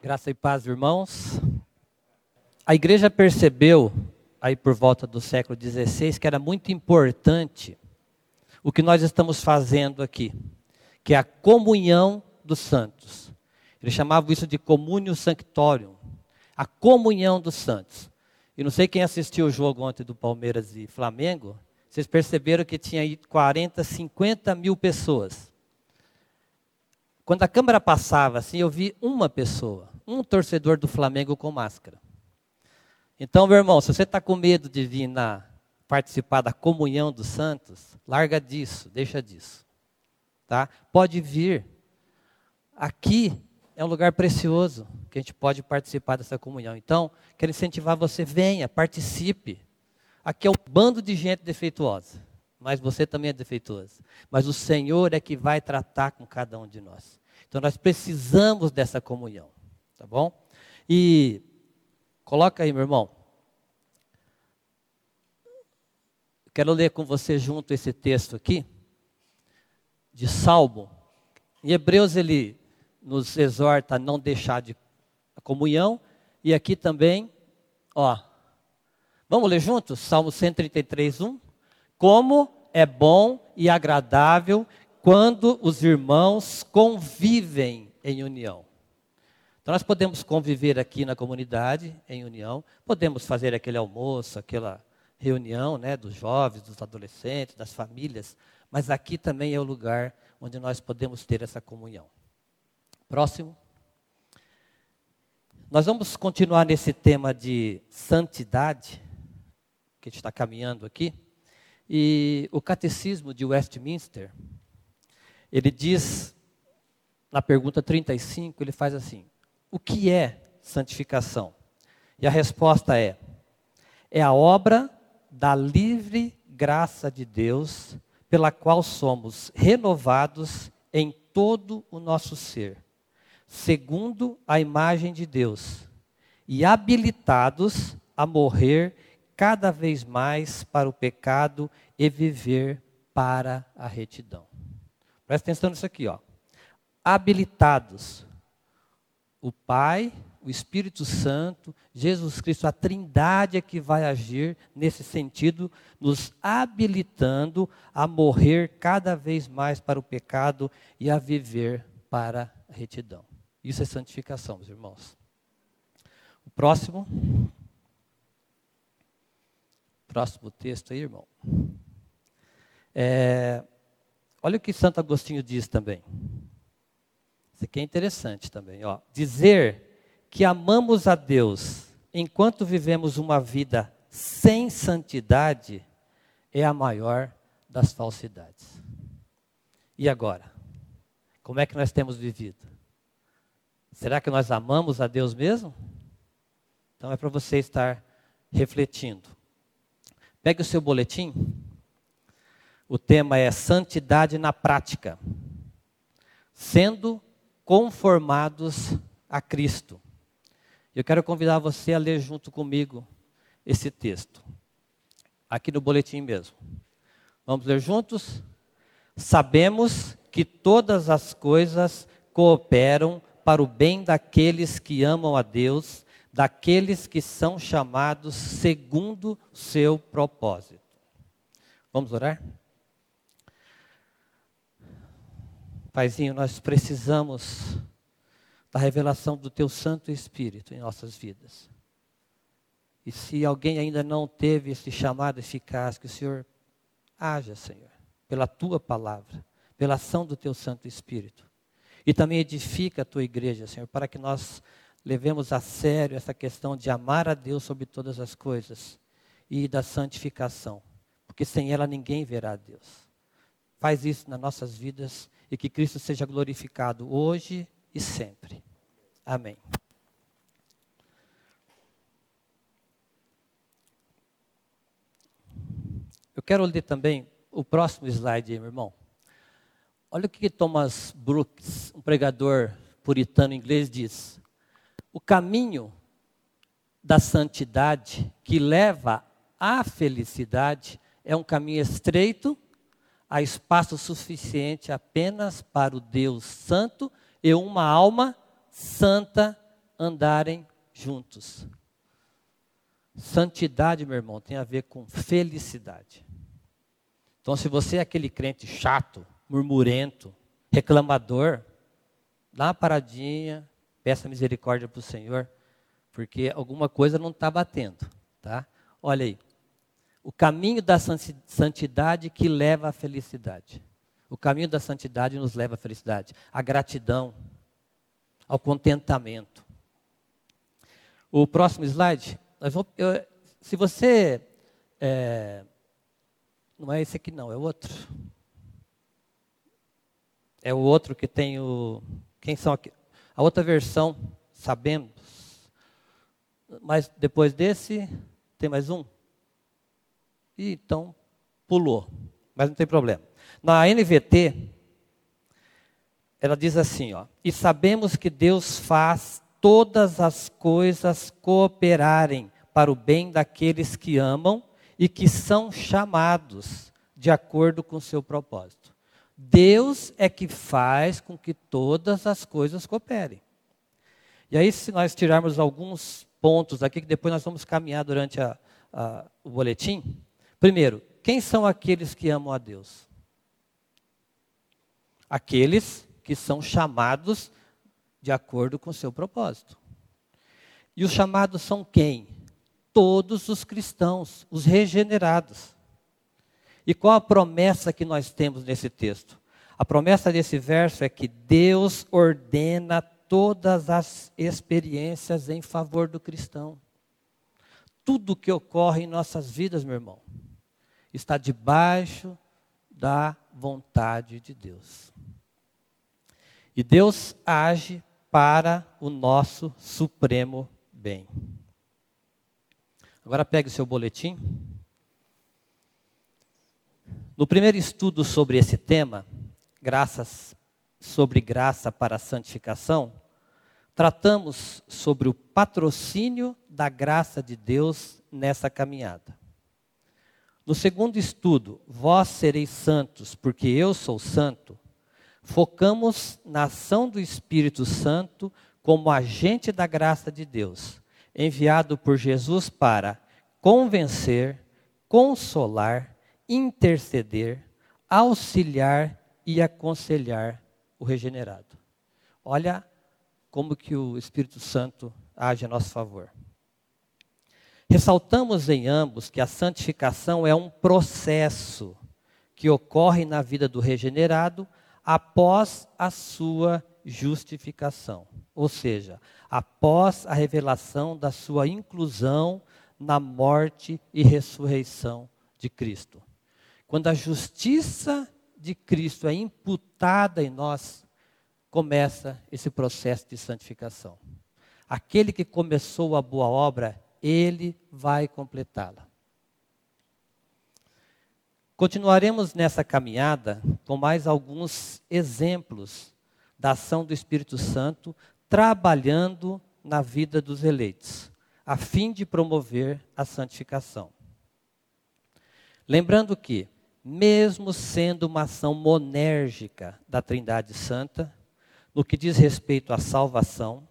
Graça e paz, irmãos. A igreja percebeu, aí por volta do século XVI, que era muito importante o que nós estamos fazendo aqui, que é a comunhão dos santos. Eles chamavam isso de communio sanctorium, a comunhão dos santos. E não sei quem assistiu o jogo ontem do Palmeiras e Flamengo, vocês perceberam que tinha aí 40, 50 mil pessoas. Quando a câmera passava assim, eu vi uma pessoa, um torcedor do Flamengo com máscara. Então, meu irmão, se você está com medo de vir na, participar da comunhão dos santos, larga disso, deixa disso. Tá? Pode vir. Aqui é um lugar precioso que a gente pode participar dessa comunhão. Então, quero incentivar você, venha, participe. Aqui é um bando de gente defeituosa, mas você também é defeituoso. Mas o Senhor é que vai tratar com cada um de nós. Então nós precisamos dessa comunhão, tá bom? E coloca aí, meu irmão. Quero ler com você junto esse texto aqui de Salmo. Em Hebreus ele nos exorta a não deixar de a comunhão e aqui também, ó, Vamos ler juntos? Salmo 133, 1. Como é bom e agradável quando os irmãos convivem em união. Então, nós podemos conviver aqui na comunidade em união, podemos fazer aquele almoço, aquela reunião né, dos jovens, dos adolescentes, das famílias, mas aqui também é o lugar onde nós podemos ter essa comunhão. Próximo. Nós vamos continuar nesse tema de santidade que a gente está caminhando aqui. E o catecismo de Westminster, ele diz, na pergunta 35, ele faz assim: O que é santificação? E a resposta é: é a obra da livre graça de Deus, pela qual somos renovados em todo o nosso ser, segundo a imagem de Deus, e habilitados a morrer cada vez mais para o pecado e viver para a retidão. Presta atenção nisso aqui, ó. Habilitados. O Pai, o Espírito Santo, Jesus Cristo, a Trindade é que vai agir nesse sentido, nos habilitando a morrer cada vez mais para o pecado e a viver para a retidão. Isso é santificação, meus irmãos. O próximo. Próximo texto aí, irmão. É, olha o que Santo Agostinho diz também. Isso aqui é interessante também. Ó. Dizer que amamos a Deus enquanto vivemos uma vida sem santidade é a maior das falsidades. E agora? Como é que nós temos vivido? Será que nós amamos a Deus mesmo? Então é para você estar refletindo. Pegue o seu boletim. O tema é Santidade na Prática. Sendo conformados a Cristo. Eu quero convidar você a ler junto comigo esse texto. Aqui no boletim mesmo. Vamos ler juntos? Sabemos que todas as coisas cooperam para o bem daqueles que amam a Deus daqueles que são chamados segundo seu propósito. Vamos orar? Paizinho, nós precisamos da revelação do Teu Santo Espírito em nossas vidas. E se alguém ainda não teve esse chamado eficaz, que o Senhor haja, Senhor, pela Tua palavra, pela ação do Teu Santo Espírito. E também edifica a Tua igreja, Senhor, para que nós levemos a sério essa questão de amar a Deus sobre todas as coisas e da santificação, porque sem ela ninguém verá a Deus. Faz isso nas nossas vidas e que Cristo seja glorificado hoje e sempre. Amém. Eu quero ler também o próximo slide meu irmão. Olha o que Thomas Brooks, um pregador puritano inglês, diz o caminho da santidade que leva à felicidade é um caminho estreito, há espaço suficiente apenas para o Deus Santo e uma alma santa andarem juntos. Santidade, meu irmão, tem a ver com felicidade. Então, se você é aquele crente chato, murmurento, reclamador, dá uma paradinha, peça misericórdia para o Senhor, porque alguma coisa não está batendo, tá? Olha aí, o caminho da santidade que leva à felicidade. O caminho da santidade nos leva à felicidade, à gratidão, ao contentamento. O próximo slide, eu, se você. É, não é esse aqui, não, é outro. É o outro que tem o. Quem são aqui? A outra versão, sabemos. Mas depois desse, tem mais um? E então pulou. Mas não tem problema. Na NVT, ela diz assim, ó: "E sabemos que Deus faz todas as coisas cooperarem para o bem daqueles que amam e que são chamados de acordo com o seu propósito. Deus é que faz com que todas as coisas cooperem. E aí, se nós tirarmos alguns pontos aqui, que depois nós vamos caminhar durante a, a, o boletim. Primeiro, quem são aqueles que amam a Deus? Aqueles que são chamados de acordo com o seu propósito. E os chamados são quem? Todos os cristãos, os regenerados. E qual a promessa que nós temos nesse texto? A promessa desse verso é que Deus ordena todas as experiências em favor do cristão. Tudo que ocorre em nossas vidas, meu irmão, está debaixo da vontade de Deus. E Deus age para o nosso supremo bem. Agora pegue o seu boletim. No primeiro estudo sobre esse tema, graças sobre graça para a santificação, tratamos sobre o patrocínio da graça de Deus nessa caminhada. No segundo estudo, vós sereis santos, porque eu sou santo, focamos na ação do Espírito Santo como agente da graça de Deus, enviado por Jesus para convencer, consolar, interceder, auxiliar e aconselhar o regenerado. Olha como que o Espírito Santo age a nosso favor. Ressaltamos em ambos que a santificação é um processo que ocorre na vida do regenerado após a sua justificação, ou seja, após a revelação da sua inclusão na morte e ressurreição de Cristo. Quando a justiça de Cristo é imputada em nós, começa esse processo de santificação. Aquele que começou a boa obra ele vai completá-la. Continuaremos nessa caminhada com mais alguns exemplos da ação do Espírito Santo trabalhando na vida dos eleitos, a fim de promover a santificação. Lembrando que, mesmo sendo uma ação monérgica da Trindade Santa, no que diz respeito à salvação,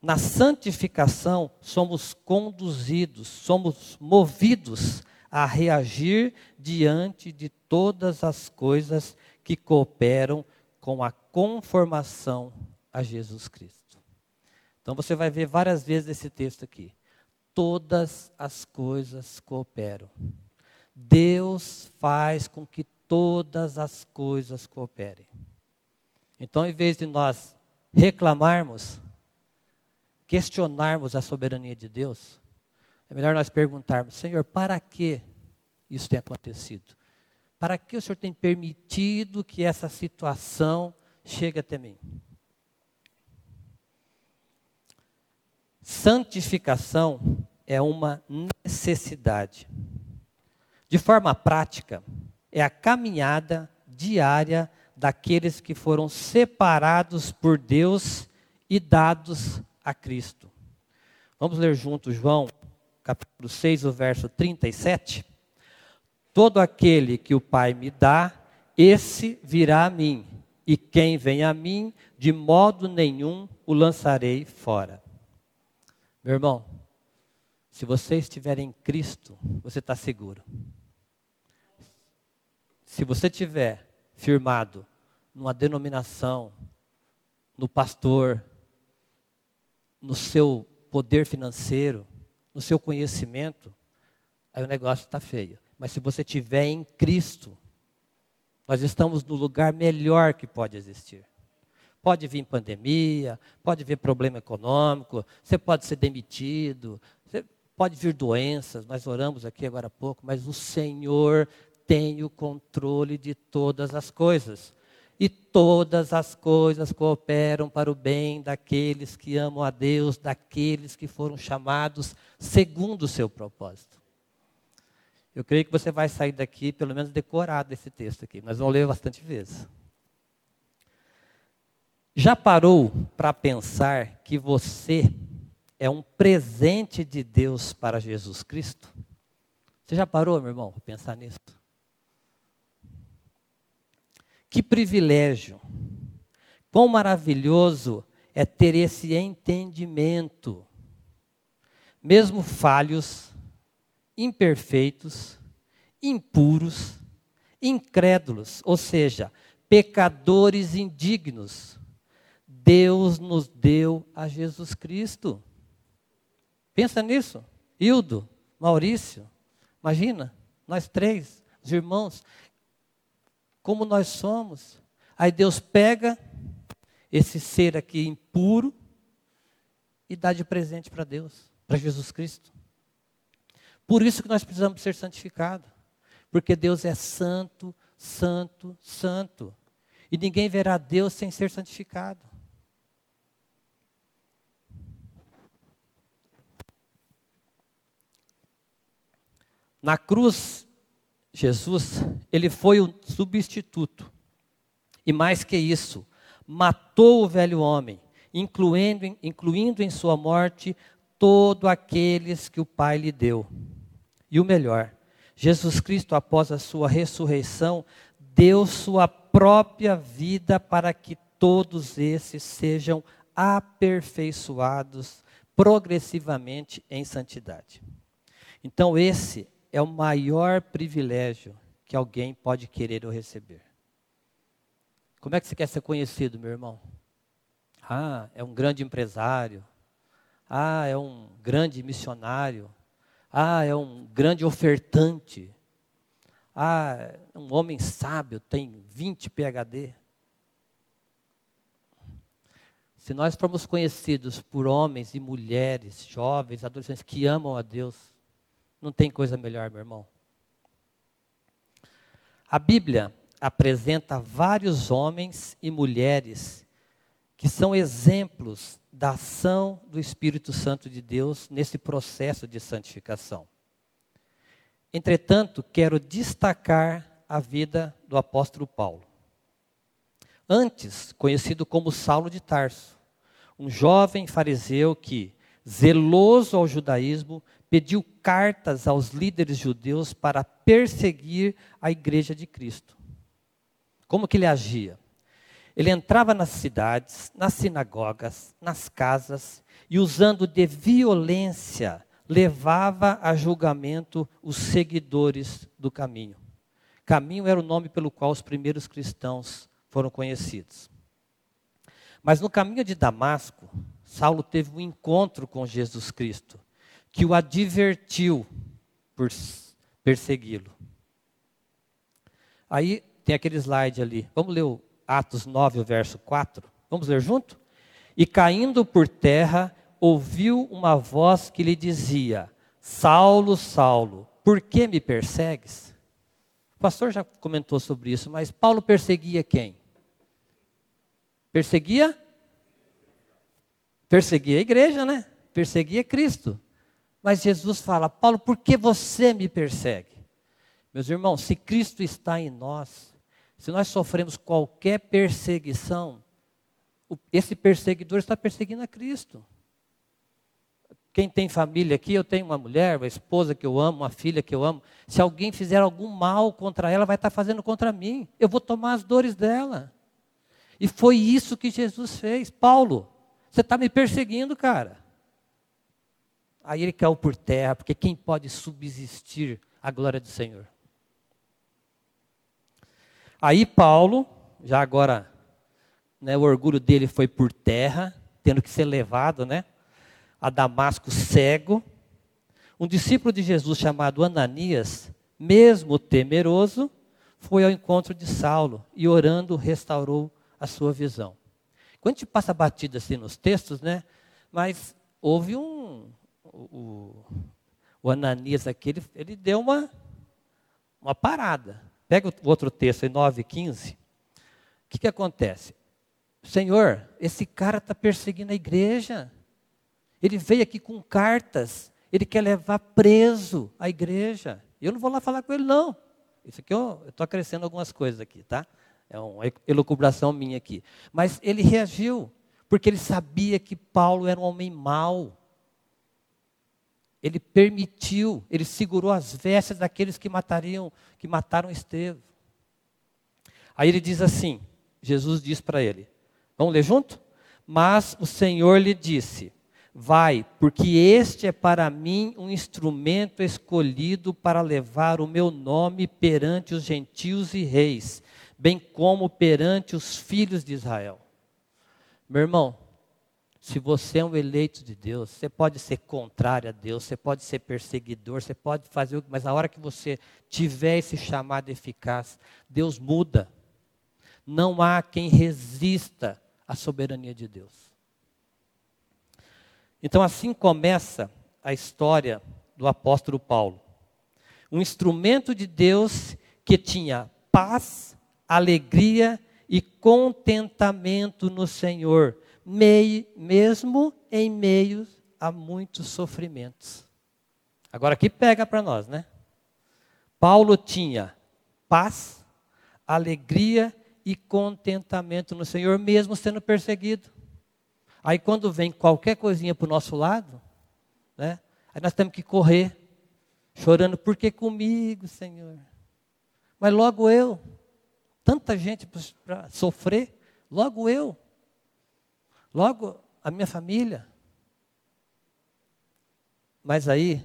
na santificação, somos conduzidos, somos movidos a reagir diante de todas as coisas que cooperam com a conformação a Jesus Cristo. Então você vai ver várias vezes esse texto aqui. Todas as coisas cooperam. Deus faz com que todas as coisas cooperem. Então, em vez de nós reclamarmos, questionarmos a soberania de Deus, é melhor nós perguntarmos: Senhor, para que isso tem acontecido? Para que o Senhor tem permitido que essa situação chegue até mim? Santificação é uma necessidade. De forma prática, é a caminhada diária daqueles que foram separados por Deus e dados a Cristo. Vamos ler juntos João, capítulo 6, o verso 37. Todo aquele que o Pai me dá, esse virá a mim, e quem vem a mim, de modo nenhum o lançarei fora. Meu irmão, se você estiver em Cristo, você está seguro. Se você estiver firmado numa denominação, no pastor, no seu poder financeiro, no seu conhecimento, aí o negócio está feio. Mas se você estiver em Cristo, nós estamos no lugar melhor que pode existir. Pode vir pandemia, pode vir problema econômico, você pode ser demitido, pode vir doenças, nós oramos aqui agora há pouco, mas o Senhor tem o controle de todas as coisas e todas as coisas cooperam para o bem daqueles que amam a Deus, daqueles que foram chamados segundo o seu propósito. Eu creio que você vai sair daqui, pelo menos decorado esse texto aqui. Nós vamos ler bastante vezes. Já parou para pensar que você é um presente de Deus para Jesus Cristo? Você já parou, meu irmão, para pensar nisso? Que privilégio, quão maravilhoso é ter esse entendimento. Mesmo falhos, imperfeitos, impuros, incrédulos, ou seja, pecadores indignos, Deus nos deu a Jesus Cristo. Pensa nisso. Hildo, Maurício, imagina, nós três, os irmãos, como nós somos. Aí Deus pega esse ser aqui impuro e dá de presente para Deus, para Jesus Cristo. Por isso que nós precisamos ser santificados. Porque Deus é santo, santo, santo. E ninguém verá Deus sem ser santificado. Na cruz, Jesus, ele foi o substituto. E mais que isso, matou o velho homem, incluindo, incluindo em sua morte todos aqueles que o Pai lhe deu. E o melhor, Jesus Cristo, após a sua ressurreição, deu sua própria vida para que todos esses sejam aperfeiçoados progressivamente em santidade. Então, esse é o maior privilégio que alguém pode querer ou receber. Como é que você quer ser conhecido, meu irmão? Ah, é um grande empresário. Ah, é um grande missionário. Ah, é um grande ofertante. Ah, é um homem sábio, tem 20 PhD. Se nós formos conhecidos por homens e mulheres, jovens, adolescentes que amam a Deus, não tem coisa melhor, meu irmão. A Bíblia apresenta vários homens e mulheres que são exemplos da ação do Espírito Santo de Deus nesse processo de santificação. Entretanto, quero destacar a vida do apóstolo Paulo. Antes conhecido como Saulo de Tarso, um jovem fariseu que, zeloso ao judaísmo, pediu cartas aos líderes judeus para perseguir a igreja de Cristo. Como que ele agia? Ele entrava nas cidades, nas sinagogas, nas casas e usando de violência levava a julgamento os seguidores do caminho. Caminho era o nome pelo qual os primeiros cristãos foram conhecidos. Mas no caminho de Damasco, Saulo teve um encontro com Jesus Cristo que o advertiu por persegui-lo. Aí tem aquele slide ali. Vamos ler o Atos 9, o verso 4. Vamos ler junto? E caindo por terra, ouviu uma voz que lhe dizia: Saulo, Saulo, por que me persegues? O pastor já comentou sobre isso, mas Paulo perseguia quem? Perseguia? Perseguia a igreja, né? Perseguia Cristo. Mas Jesus fala: Paulo, por que você me persegue? Meus irmãos, se Cristo está em nós, se nós sofremos qualquer perseguição, esse perseguidor está perseguindo a Cristo. Quem tem família aqui, eu tenho uma mulher, uma esposa que eu amo, uma filha que eu amo. Se alguém fizer algum mal contra ela, vai estar fazendo contra mim. Eu vou tomar as dores dela. E foi isso que Jesus fez. Paulo, você está me perseguindo, cara. Aí ele caiu por terra, porque quem pode subsistir à glória do Senhor? Aí Paulo, já agora, né, o orgulho dele foi por terra, tendo que ser levado, né, a Damasco cego. Um discípulo de Jesus chamado Ananias, mesmo temeroso, foi ao encontro de Saulo e orando restaurou a sua visão. Quando a gente passa batido assim nos textos, né? Mas houve um. O, o Ananias aqui, ele, ele deu uma, uma parada. Pega o outro texto, em 9 e 15. O que, que acontece? Senhor, esse cara está perseguindo a igreja. Ele veio aqui com cartas. Ele quer levar preso a igreja. Eu não vou lá falar com ele, não. Isso aqui eu estou acrescendo algumas coisas aqui, tá? É uma elucubração minha aqui. Mas ele reagiu, porque ele sabia que Paulo era um homem mau. Ele permitiu, ele segurou as vestes daqueles que matariam, que mataram Estevão. Aí ele diz assim: Jesus diz para ele, vamos ler junto? Mas o Senhor lhe disse: Vai, porque este é para mim um instrumento escolhido para levar o meu nome perante os gentios e reis, bem como perante os filhos de Israel. Meu irmão, se você é um eleito de Deus, você pode ser contrário a Deus, você pode ser perseguidor, você pode fazer o que, mas a hora que você tiver esse chamado eficaz, Deus muda. Não há quem resista à soberania de Deus. Então, assim começa a história do apóstolo Paulo. Um instrumento de Deus que tinha paz, alegria e contentamento no Senhor, mesmo em meio a muitos sofrimentos. Agora, aqui pega para nós, né? Paulo tinha paz, alegria e contentamento no Senhor, mesmo sendo perseguido. Aí quando vem qualquer coisinha para o nosso lado, né? Aí nós temos que correr, chorando, por que comigo, Senhor? Mas logo eu, tanta gente para sofrer, logo eu, logo a minha família. Mas aí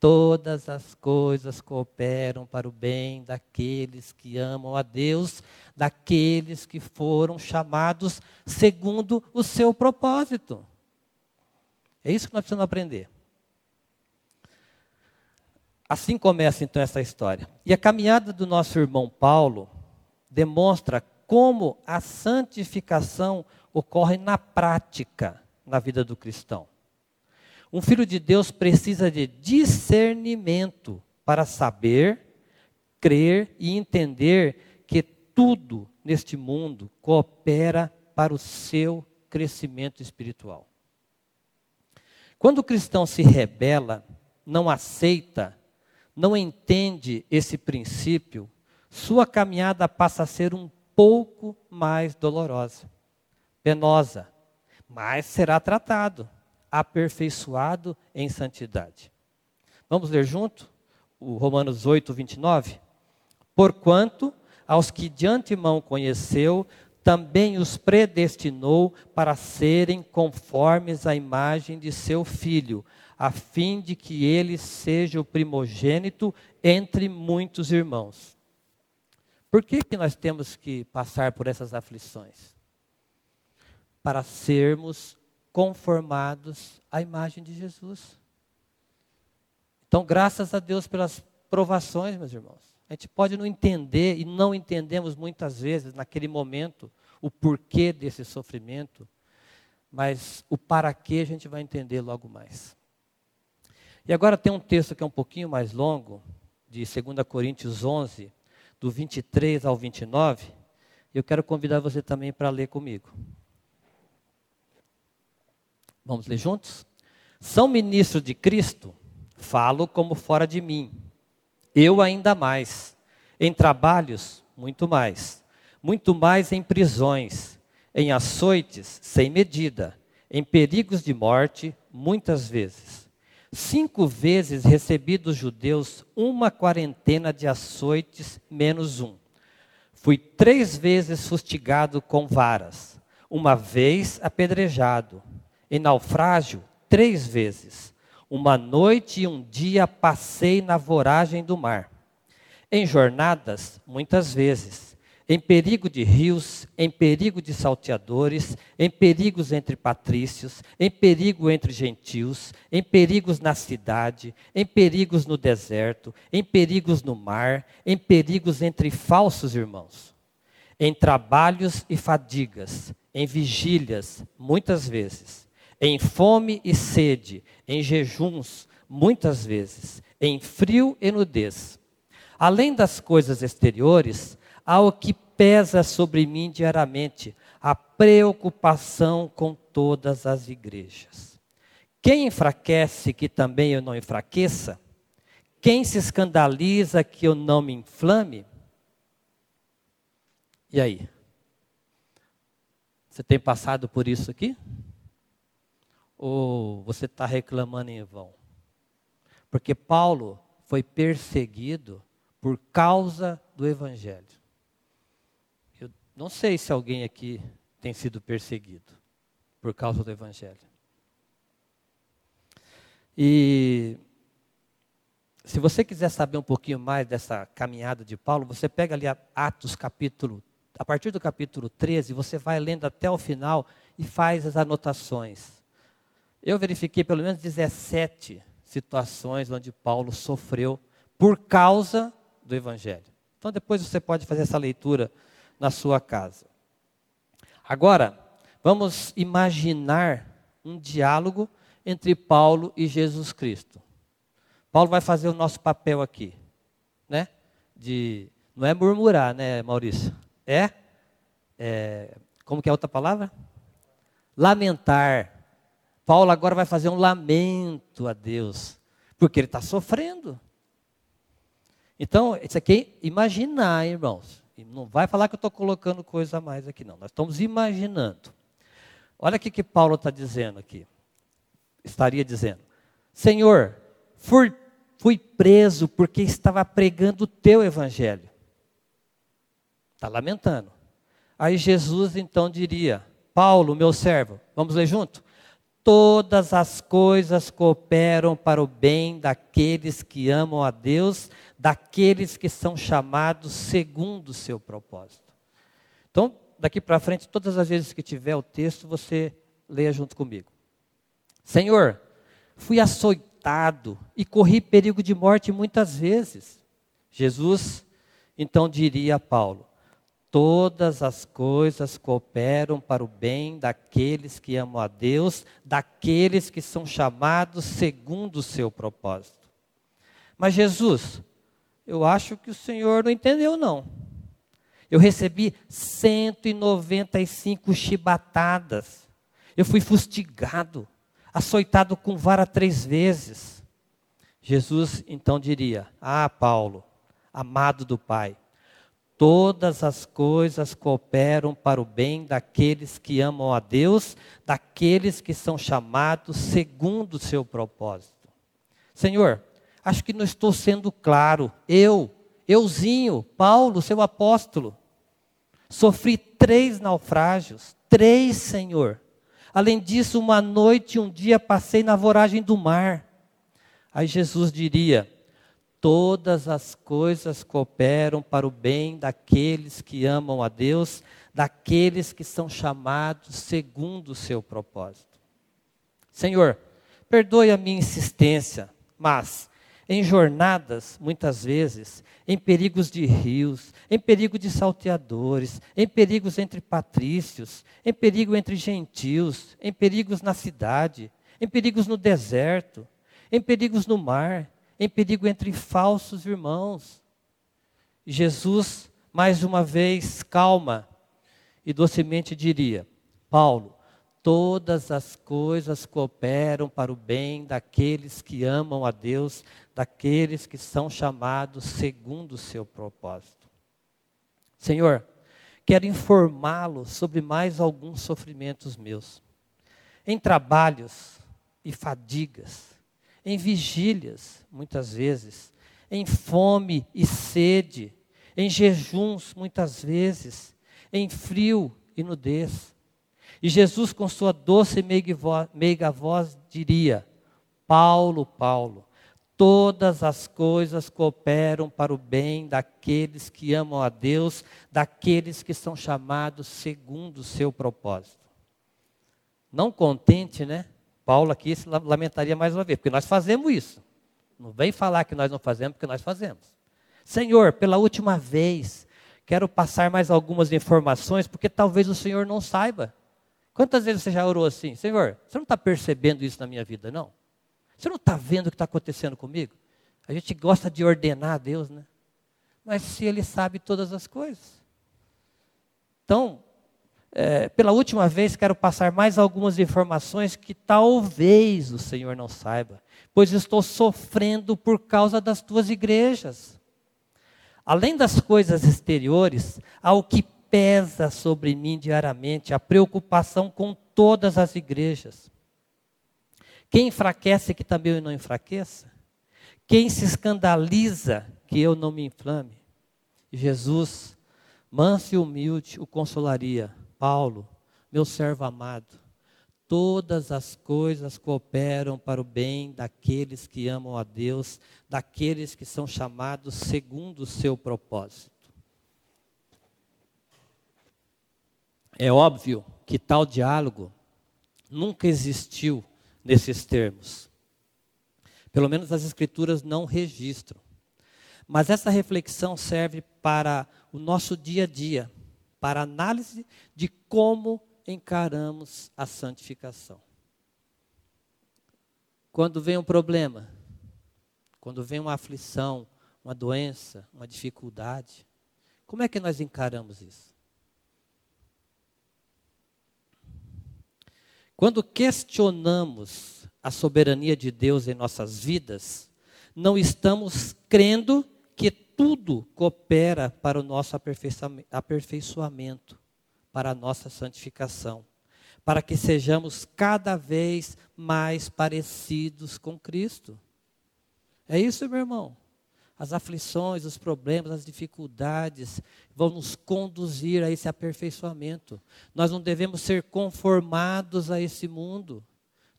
todas as coisas cooperam para o bem daqueles que amam a Deus, daqueles que foram chamados segundo o seu propósito. É isso que nós precisamos aprender. Assim começa então essa história. E a caminhada do nosso irmão Paulo demonstra como a santificação ocorre na prática na vida do cristão. Um filho de Deus precisa de discernimento para saber, crer e entender que tudo neste mundo coopera para o seu crescimento espiritual. Quando o cristão se rebela, não aceita, não entende esse princípio, sua caminhada passa a ser um pouco mais dolorosa, penosa, mas será tratado aperfeiçoado em santidade. Vamos ler junto o Romanos 8, 29? Porquanto aos que de antemão conheceu, também os predestinou para serem conformes à imagem de seu filho, a fim de que ele seja o primogênito entre muitos irmãos. Por que, que nós temos que passar por essas aflições? Para sermos conformados à imagem de Jesus. Então, graças a Deus pelas provações, meus irmãos. A gente pode não entender e não entendemos muitas vezes naquele momento o porquê desse sofrimento, mas o para que a gente vai entender logo mais. E agora tem um texto que é um pouquinho mais longo, de 2 Coríntios 11, do 23 ao 29, e eu quero convidar você também para ler comigo. Vamos ler juntos? São ministro de Cristo? Falo como fora de mim. Eu ainda mais. Em trabalhos, muito mais. Muito mais em prisões, em açoites sem medida, em perigos de morte, muitas vezes. Cinco vezes recebi dos judeus uma quarentena de açoites menos um. Fui três vezes fustigado com varas, uma vez apedrejado em naufrágio três vezes. Uma noite e um dia passei na voragem do mar. Em jornadas, muitas vezes, em perigo de rios, em perigo de salteadores, em perigos entre patrícios, em perigo entre gentios, em perigos na cidade, em perigos no deserto, em perigos no mar, em perigos entre falsos irmãos, em trabalhos e fadigas, em vigílias, muitas vezes, em fome e sede, em jejuns, muitas vezes, em frio e nudez. Além das coisas exteriores, há o que pesa sobre mim diariamente, a preocupação com todas as igrejas. Quem enfraquece que também eu não enfraqueça? Quem se escandaliza que eu não me inflame? E aí? Você tem passado por isso aqui? Ou você está reclamando em vão? Porque Paulo foi perseguido por causa do Evangelho. Eu não sei se alguém aqui tem sido perseguido por causa do Evangelho. E se você quiser saber um pouquinho mais dessa caminhada de Paulo, você pega ali Atos capítulo, a partir do capítulo 13, você vai lendo até o final e faz as anotações. Eu verifiquei pelo menos 17 situações onde Paulo sofreu por causa do Evangelho. Então depois você pode fazer essa leitura na sua casa. Agora, vamos imaginar um diálogo entre Paulo e Jesus Cristo. Paulo vai fazer o nosso papel aqui, né? De não é murmurar, né, Maurício? É, é como que é a outra palavra? Lamentar. Paulo agora vai fazer um lamento a Deus, porque ele está sofrendo. Então, isso aqui é imaginar, irmãos. Não vai falar que eu estou colocando coisa a mais aqui, não. Nós estamos imaginando. Olha o que, Paulo está dizendo aqui. Estaria dizendo: Senhor, fui, fui preso porque estava pregando o teu evangelho. Está lamentando. Aí Jesus então diria: Paulo, meu servo, vamos ler junto? Todas as coisas cooperam para o bem daqueles que amam a Deus daqueles que são chamados segundo o seu propósito. Então, daqui para frente, todas as vezes que tiver o texto, você leia junto comigo. Senhor, fui açoitado e corri perigo de morte muitas vezes. Jesus então diria a Paulo: Todas as coisas cooperam para o bem daqueles que amam a Deus, daqueles que são chamados segundo o seu propósito. Mas Jesus, eu acho que o senhor não entendeu, não. Eu recebi 195 chibatadas. Eu fui fustigado, açoitado com vara três vezes. Jesus então diria: Ah, Paulo, amado do Pai, todas as coisas cooperam para o bem daqueles que amam a Deus, daqueles que são chamados segundo o seu propósito. Senhor, Acho que não estou sendo claro. Eu, euzinho, Paulo, seu apóstolo, sofri três naufrágios, três, Senhor. Além disso, uma noite e um dia passei na voragem do mar. Aí Jesus diria: Todas as coisas cooperam para o bem daqueles que amam a Deus, daqueles que são chamados segundo o seu propósito. Senhor, perdoe a minha insistência, mas em jornadas, muitas vezes, em perigos de rios, em perigo de salteadores, em perigos entre patrícios, em perigo entre gentios, em perigos na cidade, em perigos no deserto, em perigos no mar, em perigo entre falsos irmãos. Jesus, mais uma vez, calma e docemente diria: Paulo, todas as coisas cooperam para o bem daqueles que amam a Deus, daqueles que são chamados segundo o seu propósito. Senhor, quero informá-lo sobre mais alguns sofrimentos meus. Em trabalhos e fadigas, em vigílias, muitas vezes, em fome e sede, em jejuns, muitas vezes, em frio e nudez e Jesus, com sua doce e meiga voz, diria: Paulo, Paulo, todas as coisas cooperam para o bem daqueles que amam a Deus, daqueles que são chamados segundo o seu propósito. Não contente, né? Paulo aqui se lamentaria mais uma vez, porque nós fazemos isso. Não vem falar que nós não fazemos, porque nós fazemos. Senhor, pela última vez, quero passar mais algumas informações, porque talvez o Senhor não saiba. Quantas vezes você já orou assim? Senhor, você não está percebendo isso na minha vida, não? Você não está vendo o que está acontecendo comigo? A gente gosta de ordenar a Deus, né? Mas se Ele sabe todas as coisas. Então, é, pela última vez, quero passar mais algumas informações que talvez o Senhor não saiba, pois estou sofrendo por causa das tuas igrejas. Além das coisas exteriores, há o que pesa sobre mim diariamente, a preocupação com todas as igrejas. Quem enfraquece que também eu não enfraqueça? Quem se escandaliza que eu não me inflame? Jesus, manso e humilde, o consolaria Paulo, meu servo amado, todas as coisas cooperam para o bem daqueles que amam a Deus, daqueles que são chamados segundo o seu propósito. É óbvio que tal diálogo nunca existiu nesses termos. Pelo menos as Escrituras não registram. Mas essa reflexão serve para o nosso dia a dia para análise de como encaramos a santificação. Quando vem um problema, quando vem uma aflição, uma doença, uma dificuldade, como é que nós encaramos isso? Quando questionamos a soberania de Deus em nossas vidas, não estamos crendo tudo coopera para o nosso aperfeiçoamento, para a nossa santificação, para que sejamos cada vez mais parecidos com Cristo. É isso, meu irmão. As aflições, os problemas, as dificuldades vão nos conduzir a esse aperfeiçoamento. Nós não devemos ser conformados a esse mundo.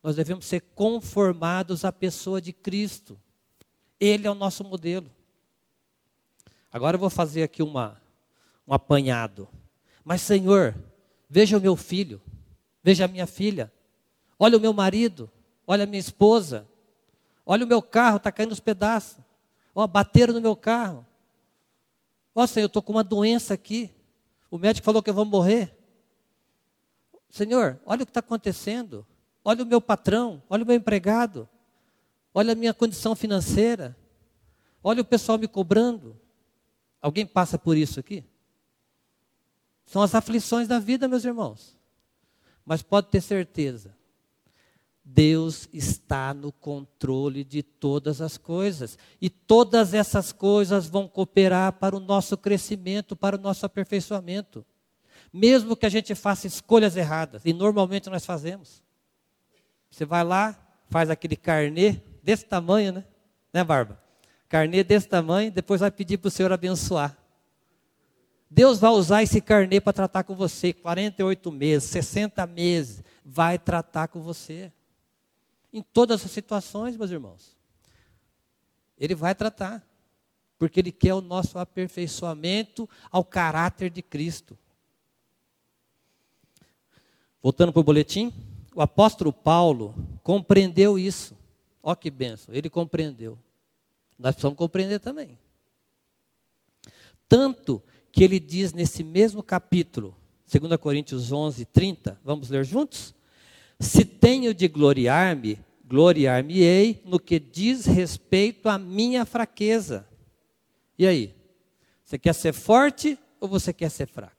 Nós devemos ser conformados à pessoa de Cristo. Ele é o nosso modelo. Agora eu vou fazer aqui uma, um apanhado. Mas, Senhor, veja o meu filho, veja a minha filha, olha o meu marido, olha a minha esposa, olha o meu carro, está caindo os pedaços. Ó, bateram no meu carro. Ó, Senhor, eu estou com uma doença aqui. O médico falou que eu vou morrer. Senhor, olha o que está acontecendo. Olha o meu patrão, olha o meu empregado. Olha a minha condição financeira. Olha o pessoal me cobrando. Alguém passa por isso aqui? São as aflições da vida, meus irmãos. Mas pode ter certeza, Deus está no controle de todas as coisas. E todas essas coisas vão cooperar para o nosso crescimento, para o nosso aperfeiçoamento. Mesmo que a gente faça escolhas erradas, e normalmente nós fazemos. Você vai lá, faz aquele carnê desse tamanho, né? Né, Barba? Carnê desse tamanho, depois vai pedir para o Senhor abençoar. Deus vai usar esse carnê para tratar com você 48 meses, 60 meses, vai tratar com você. Em todas as situações, meus irmãos. Ele vai tratar, porque ele quer o nosso aperfeiçoamento ao caráter de Cristo. Voltando para o boletim, o apóstolo Paulo compreendeu isso. Olha que benção, ele compreendeu. Nós precisamos compreender também. Tanto que ele diz nesse mesmo capítulo, 2 Coríntios 11, 30, vamos ler juntos? Se tenho de gloriar-me, gloriar-me-ei no que diz respeito à minha fraqueza. E aí? Você quer ser forte ou você quer ser fraco?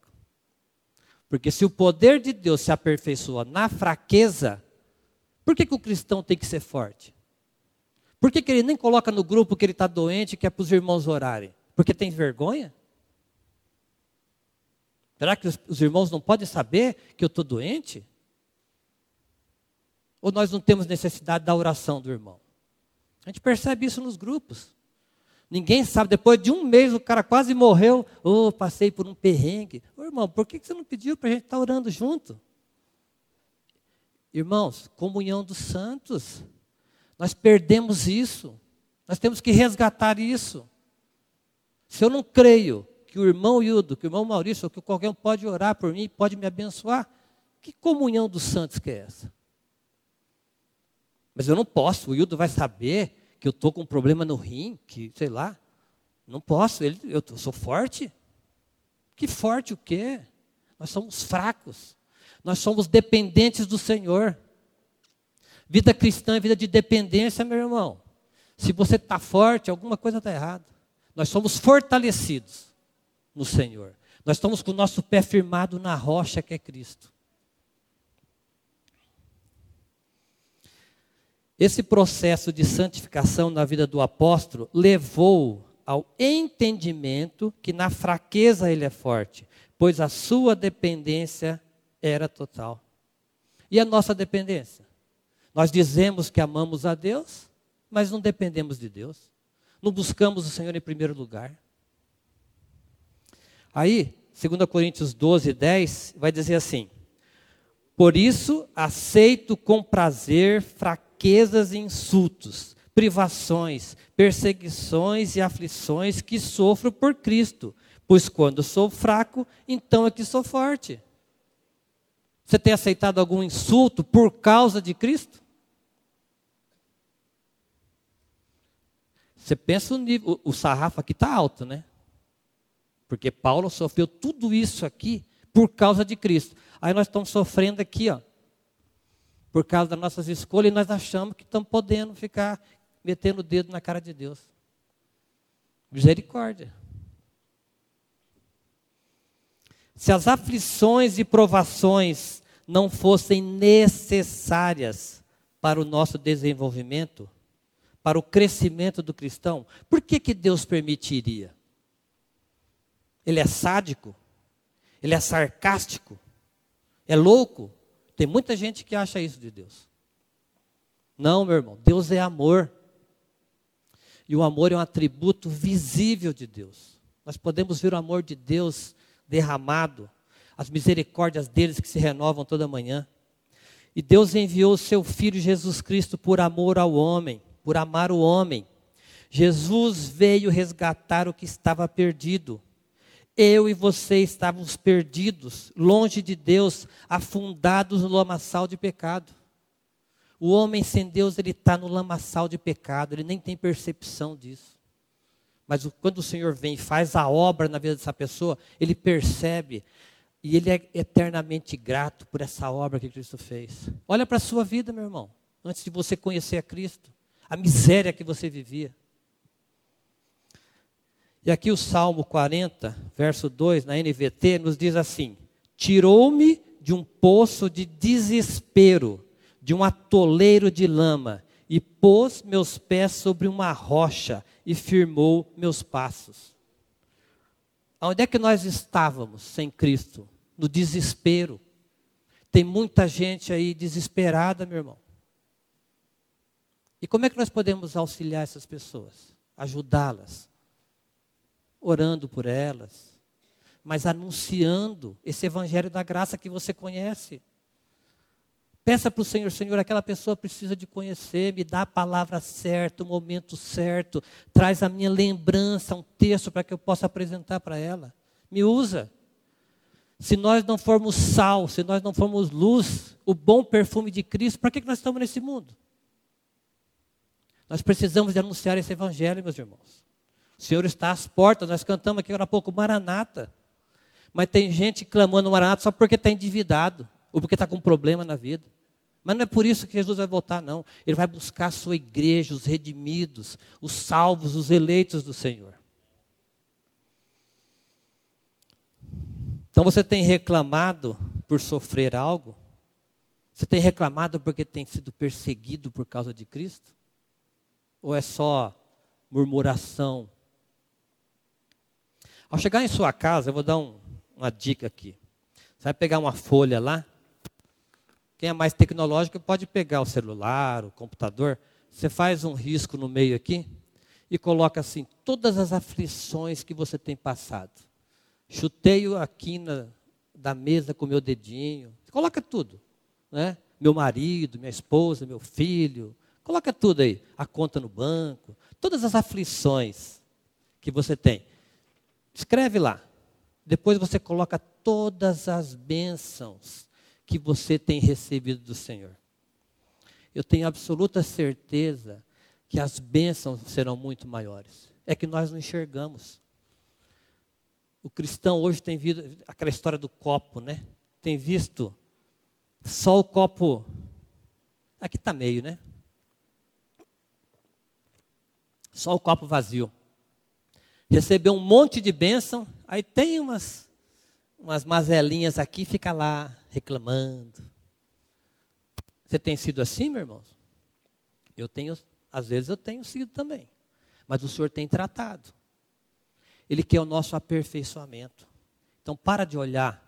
Porque se o poder de Deus se aperfeiçoa na fraqueza, por que, que o cristão tem que ser forte? Por que, que ele nem coloca no grupo que ele está doente, que é para os irmãos orarem? Porque tem vergonha? Será que os, os irmãos não podem saber que eu estou doente? Ou nós não temos necessidade da oração do irmão? A gente percebe isso nos grupos. Ninguém sabe, depois de um mês o cara quase morreu. Oh, passei por um perrengue. Ô, irmão, por que você não pediu para a gente estar tá orando junto? Irmãos, comunhão dos santos. Nós perdemos isso. Nós temos que resgatar isso. Se eu não creio que o irmão Hildo, que o irmão Maurício, ou que qualquer um pode orar por mim, pode me abençoar, que comunhão dos santos que é essa? Mas eu não posso, o Hildo vai saber que eu estou com um problema no rim, que, sei lá, não posso, ele, eu, eu sou forte. Que forte o quê? Nós somos fracos. Nós somos dependentes do Senhor. Vida cristã é vida de dependência, meu irmão. Se você está forte, alguma coisa está errada. Nós somos fortalecidos no Senhor. Nós estamos com o nosso pé firmado na rocha que é Cristo. Esse processo de santificação na vida do apóstolo levou ao entendimento que na fraqueza ele é forte, pois a sua dependência era total. E a nossa dependência? Nós dizemos que amamos a Deus, mas não dependemos de Deus. Não buscamos o Senhor em primeiro lugar. Aí, 2 Coríntios 12, 10, vai dizer assim: Por isso aceito com prazer fraquezas e insultos privações, perseguições e aflições que sofro por Cristo, pois quando sou fraco, então é que sou forte. Você tem aceitado algum insulto por causa de Cristo? Você pensa o nível, o, sarrafo aqui está alto, né? Porque Paulo sofreu tudo isso aqui por causa de Cristo. Aí nós estamos sofrendo aqui, ó, por causa das nossas escolhas, e nós achamos que estamos podendo ficar metendo o dedo na cara de Deus. Misericórdia. Se as aflições e provações não fossem necessárias para o nosso desenvolvimento, para o crescimento do cristão, por que, que Deus permitiria? Ele é sádico? Ele é sarcástico? É louco? Tem muita gente que acha isso de Deus. Não, meu irmão, Deus é amor. E o amor é um atributo visível de Deus. Nós podemos ver o amor de Deus derramado, as misericórdias deles que se renovam toda manhã. E Deus enviou o seu Filho Jesus Cristo por amor ao homem, por amar o homem. Jesus veio resgatar o que estava perdido. Eu e você estávamos perdidos, longe de Deus, afundados no lamaçal de pecado. O homem sem Deus, ele está no lamaçal de pecado, ele nem tem percepção disso. Mas quando o Senhor vem e faz a obra na vida dessa pessoa, ele percebe e ele é eternamente grato por essa obra que Cristo fez. Olha para a sua vida, meu irmão, antes de você conhecer a Cristo, a miséria que você vivia. E aqui o Salmo 40, verso 2, na NVT, nos diz assim: Tirou-me de um poço de desespero de um atoleiro de lama, e pôs meus pés sobre uma rocha e firmou meus passos. Onde é que nós estávamos sem Cristo? No desespero. Tem muita gente aí desesperada, meu irmão. E como é que nós podemos auxiliar essas pessoas? Ajudá-las. Orando por elas, mas anunciando esse evangelho da graça que você conhece. Peça para o Senhor, Senhor, aquela pessoa precisa de conhecer, me dá a palavra certa, o momento certo, traz a minha lembrança, um texto para que eu possa apresentar para ela. Me usa. Se nós não formos sal, se nós não formos luz, o bom perfume de Cristo, para que nós estamos nesse mundo? Nós precisamos de anunciar esse evangelho, meus irmãos. O Senhor está às portas, nós cantamos aqui agora há pouco, Maranata. Mas tem gente clamando Maranata só porque está endividado, ou porque está com problema na vida. Mas não é por isso que Jesus vai voltar, não. Ele vai buscar a sua igreja, os redimidos, os salvos, os eleitos do Senhor. Então você tem reclamado por sofrer algo? Você tem reclamado porque tem sido perseguido por causa de Cristo? Ou é só murmuração? Ao chegar em sua casa, eu vou dar um, uma dica aqui. Você vai pegar uma folha lá quem é mais tecnológico pode pegar o celular, o computador. Você faz um risco no meio aqui e coloca assim todas as aflições que você tem passado. Chuteio a quina da mesa com meu dedinho. Coloca tudo, né? Meu marido, minha esposa, meu filho, Coloca tudo aí, a conta no banco, todas as aflições que você tem. Escreve lá. Depois você coloca todas as bênçãos que você tem recebido do Senhor. Eu tenho absoluta certeza que as bênçãos serão muito maiores. É que nós não enxergamos. O cristão hoje tem visto aquela história do copo, né? Tem visto só o copo. Aqui está meio, né? Só o copo vazio. Recebeu um monte de bênção, aí tem umas, umas mazelinhas aqui, fica lá reclamando. Você tem sido assim, meu irmão? Eu tenho, às vezes eu tenho sido também. Mas o Senhor tem tratado. Ele quer o nosso aperfeiçoamento. Então para de olhar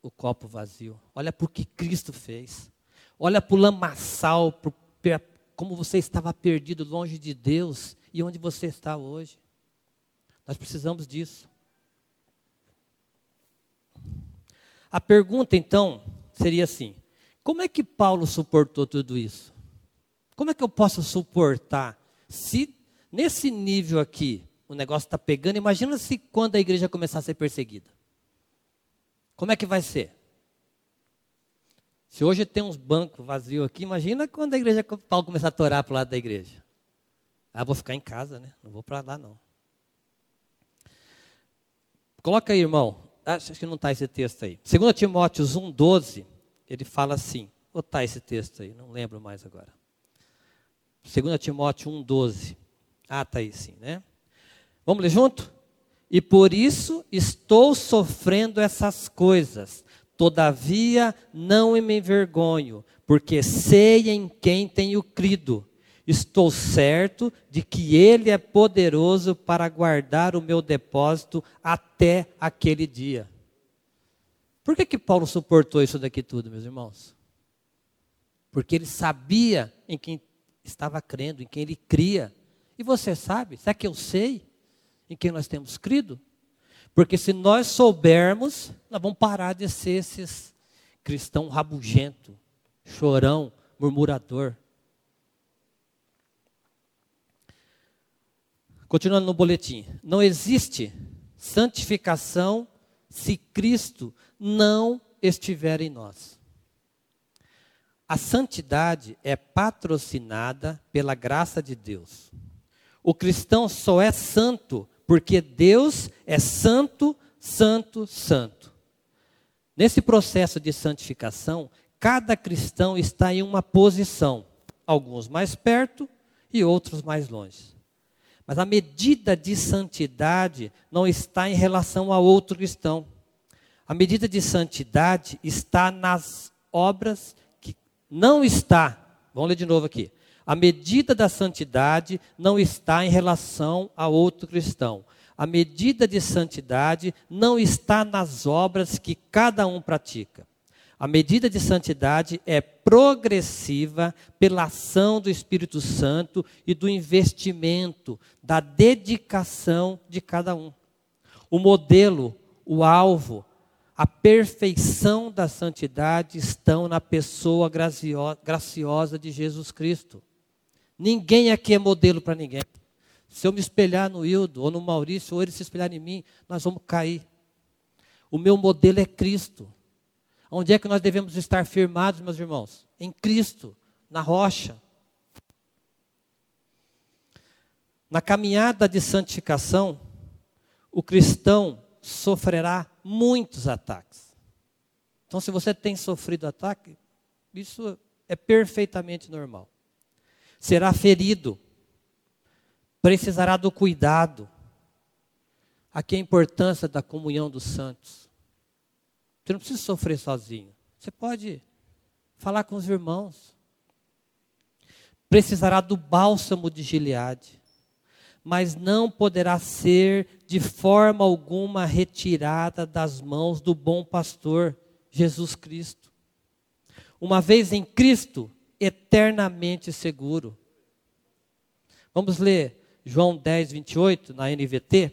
o copo vazio. Olha o que Cristo fez. Olha para o lamaçal, para como você estava perdido longe de Deus e onde você está hoje. Nós precisamos disso. A pergunta então seria assim: como é que Paulo suportou tudo isso? Como é que eu posso suportar se nesse nível aqui o negócio está pegando? Imagina se quando a igreja começar a ser perseguida. Como é que vai ser? Se hoje tem uns bancos vazios aqui, imagina quando a igreja Paulo começar a torar para o lado da igreja. Ah, vou ficar em casa, né? Não vou para lá, não. Coloca aí, irmão. Ah, acho que não está esse texto aí. 2 Timóteo 1,12, ele fala assim. Ou está esse texto aí? Não lembro mais agora. 2 Timóteo 1,12. Ah, está aí sim, né? Vamos ler junto? E por isso estou sofrendo essas coisas. Todavia não me envergonho, porque sei em quem tenho crido. Estou certo de que Ele é poderoso para guardar o meu depósito até aquele dia. Por que, que Paulo suportou isso daqui tudo, meus irmãos? Porque ele sabia em quem estava crendo, em quem ele cria. E você sabe? Será que eu sei em quem nós temos crido? Porque se nós soubermos, nós vamos parar de ser esses cristão rabugento, chorão, murmurador. Continuando no boletim. Não existe santificação se Cristo não estiver em nós. A santidade é patrocinada pela graça de Deus. O cristão só é santo porque Deus é santo, santo, santo. Nesse processo de santificação, cada cristão está em uma posição, alguns mais perto e outros mais longe. Mas a medida de santidade não está em relação a outro cristão. A medida de santidade está nas obras que não está. Vamos ler de novo aqui. A medida da santidade não está em relação a outro cristão. A medida de santidade não está nas obras que cada um pratica. A medida de santidade é progressiva pela ação do Espírito Santo e do investimento, da dedicação de cada um. O modelo, o alvo, a perfeição da santidade estão na pessoa graciosa de Jesus Cristo. Ninguém aqui é modelo para ninguém. Se eu me espelhar no Hildo, ou no Maurício, ou ele se espelhar em mim, nós vamos cair. O meu modelo é Cristo. Onde é que nós devemos estar firmados, meus irmãos? Em Cristo, na rocha. Na caminhada de santificação, o cristão sofrerá muitos ataques. Então, se você tem sofrido ataque, isso é perfeitamente normal. Será ferido, precisará do cuidado. Aqui a importância da comunhão dos santos. Você não precisa sofrer sozinho. Você pode falar com os irmãos. Precisará do bálsamo de Gileade, mas não poderá ser de forma alguma retirada das mãos do bom pastor, Jesus Cristo. Uma vez em Cristo, eternamente seguro. Vamos ler João 10, 28 na NVT.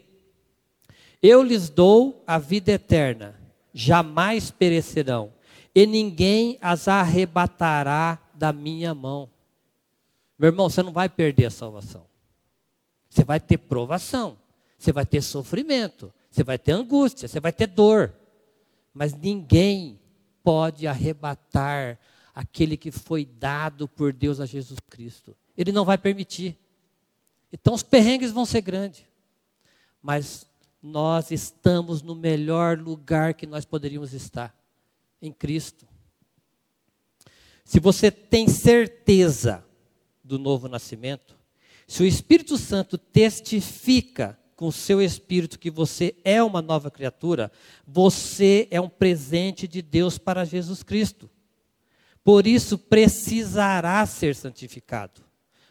Eu lhes dou a vida eterna jamais perecerão, e ninguém as arrebatará da minha mão. Meu irmão, você não vai perder a salvação. Você vai ter provação, você vai ter sofrimento, você vai ter angústia, você vai ter dor. Mas ninguém pode arrebatar aquele que foi dado por Deus a Jesus Cristo. Ele não vai permitir. Então os perrengues vão ser grandes. Mas nós estamos no melhor lugar que nós poderíamos estar em Cristo. Se você tem certeza do novo nascimento, se o Espírito Santo testifica com o seu espírito que você é uma nova criatura, você é um presente de Deus para Jesus Cristo. Por isso precisará ser santificado,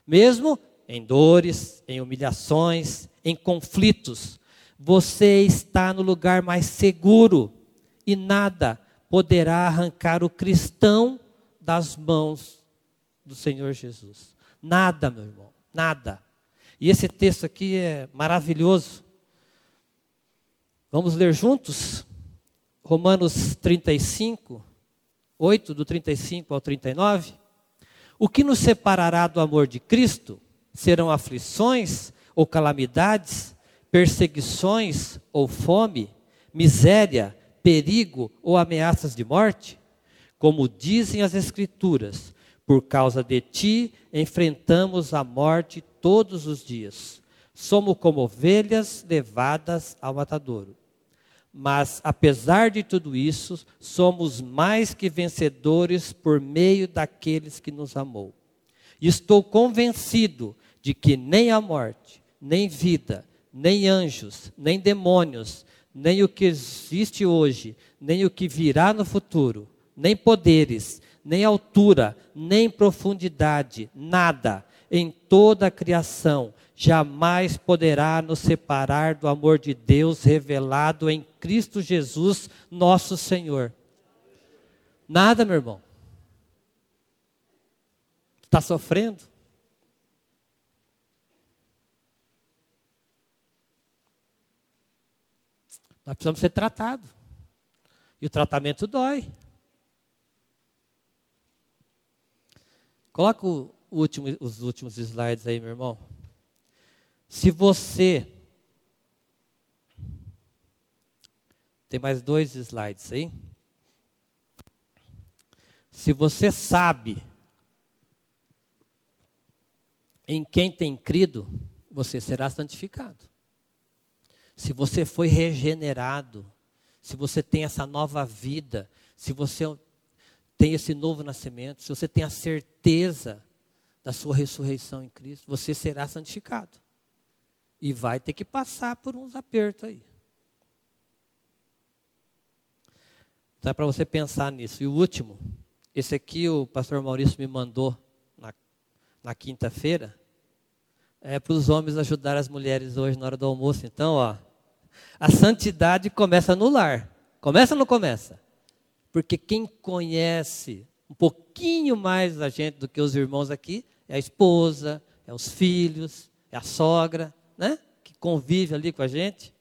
mesmo em dores, em humilhações, em conflitos. Você está no lugar mais seguro e nada poderá arrancar o cristão das mãos do Senhor Jesus. Nada, meu irmão, nada. E esse texto aqui é maravilhoso. Vamos ler juntos? Romanos 35, 8, do 35 ao 39. O que nos separará do amor de Cristo? Serão aflições ou calamidades, perseguições ou fome, miséria, perigo ou ameaças de morte? Como dizem as Escrituras, por causa de ti enfrentamos a morte todos os dias. Somos como ovelhas levadas ao matadouro. Mas, apesar de tudo isso, somos mais que vencedores por meio daqueles que nos amou. Estou convencido de que nem a morte, nem vida, nem anjos, nem demônios, nem o que existe hoje, nem o que virá no futuro, nem poderes, nem altura, nem profundidade, nada em toda a criação jamais poderá nos separar do amor de Deus revelado em Cristo Jesus, nosso Senhor. Nada, meu irmão. Está sofrendo? Nós precisamos ser tratados. E o tratamento dói. Coloca último, os últimos slides aí, meu irmão. Se você. Tem mais dois slides aí. Se você sabe em quem tem crido, você será santificado. Se você foi regenerado, se você tem essa nova vida, se você tem esse novo nascimento, se você tem a certeza da sua ressurreição em Cristo, você será santificado. E vai ter que passar por uns apertos aí. Então é para você pensar nisso. E o último, esse aqui o pastor Maurício me mandou na, na quinta-feira. É para os homens ajudar as mulheres hoje na hora do almoço. Então, ó, a santidade começa no lar. Começa ou não começa? Porque quem conhece um pouquinho mais a gente do que os irmãos aqui é a esposa, é os filhos, é a sogra, né? Que convive ali com a gente.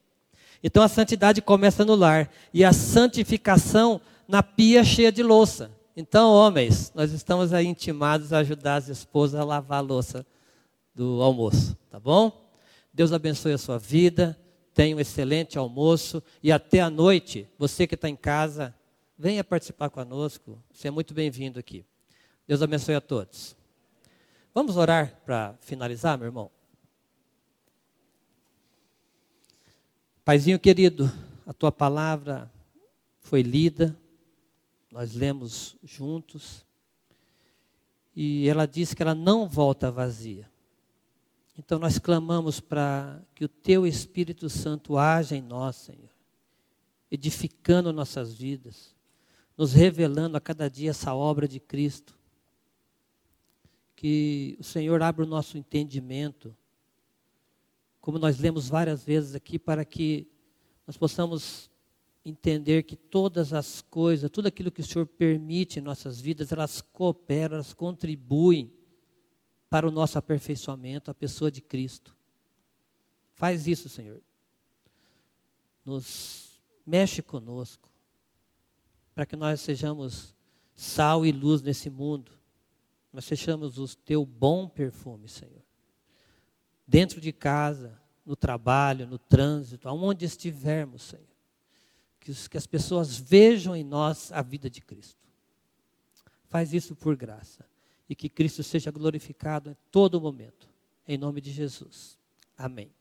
Então a santidade começa no lar e a santificação na pia cheia de louça. Então, homens, nós estamos aí intimados a ajudar as esposas a lavar a louça do almoço, tá bom? Deus abençoe a sua vida, tenha um excelente almoço e até a noite, você que está em casa, venha participar conosco. Você é muito bem-vindo aqui. Deus abençoe a todos. Vamos orar para finalizar, meu irmão? Paizinho querido, a tua palavra foi lida, nós lemos juntos, e ela diz que ela não volta vazia. Então nós clamamos para que o teu Espírito Santo haja em nós, Senhor, edificando nossas vidas nos revelando a cada dia essa obra de Cristo. Que o Senhor abra o nosso entendimento, como nós lemos várias vezes aqui, para que nós possamos entender que todas as coisas, tudo aquilo que o Senhor permite em nossas vidas, elas cooperam, elas contribuem para o nosso aperfeiçoamento, a pessoa de Cristo. Faz isso, Senhor. Nos mexe conosco para que nós sejamos sal e luz nesse mundo, Nós sejamos o teu bom perfume, Senhor. Dentro de casa, no trabalho, no trânsito, aonde estivermos, Senhor. Que, que as pessoas vejam em nós a vida de Cristo. Faz isso por graça. E que Cristo seja glorificado em todo momento. Em nome de Jesus. Amém.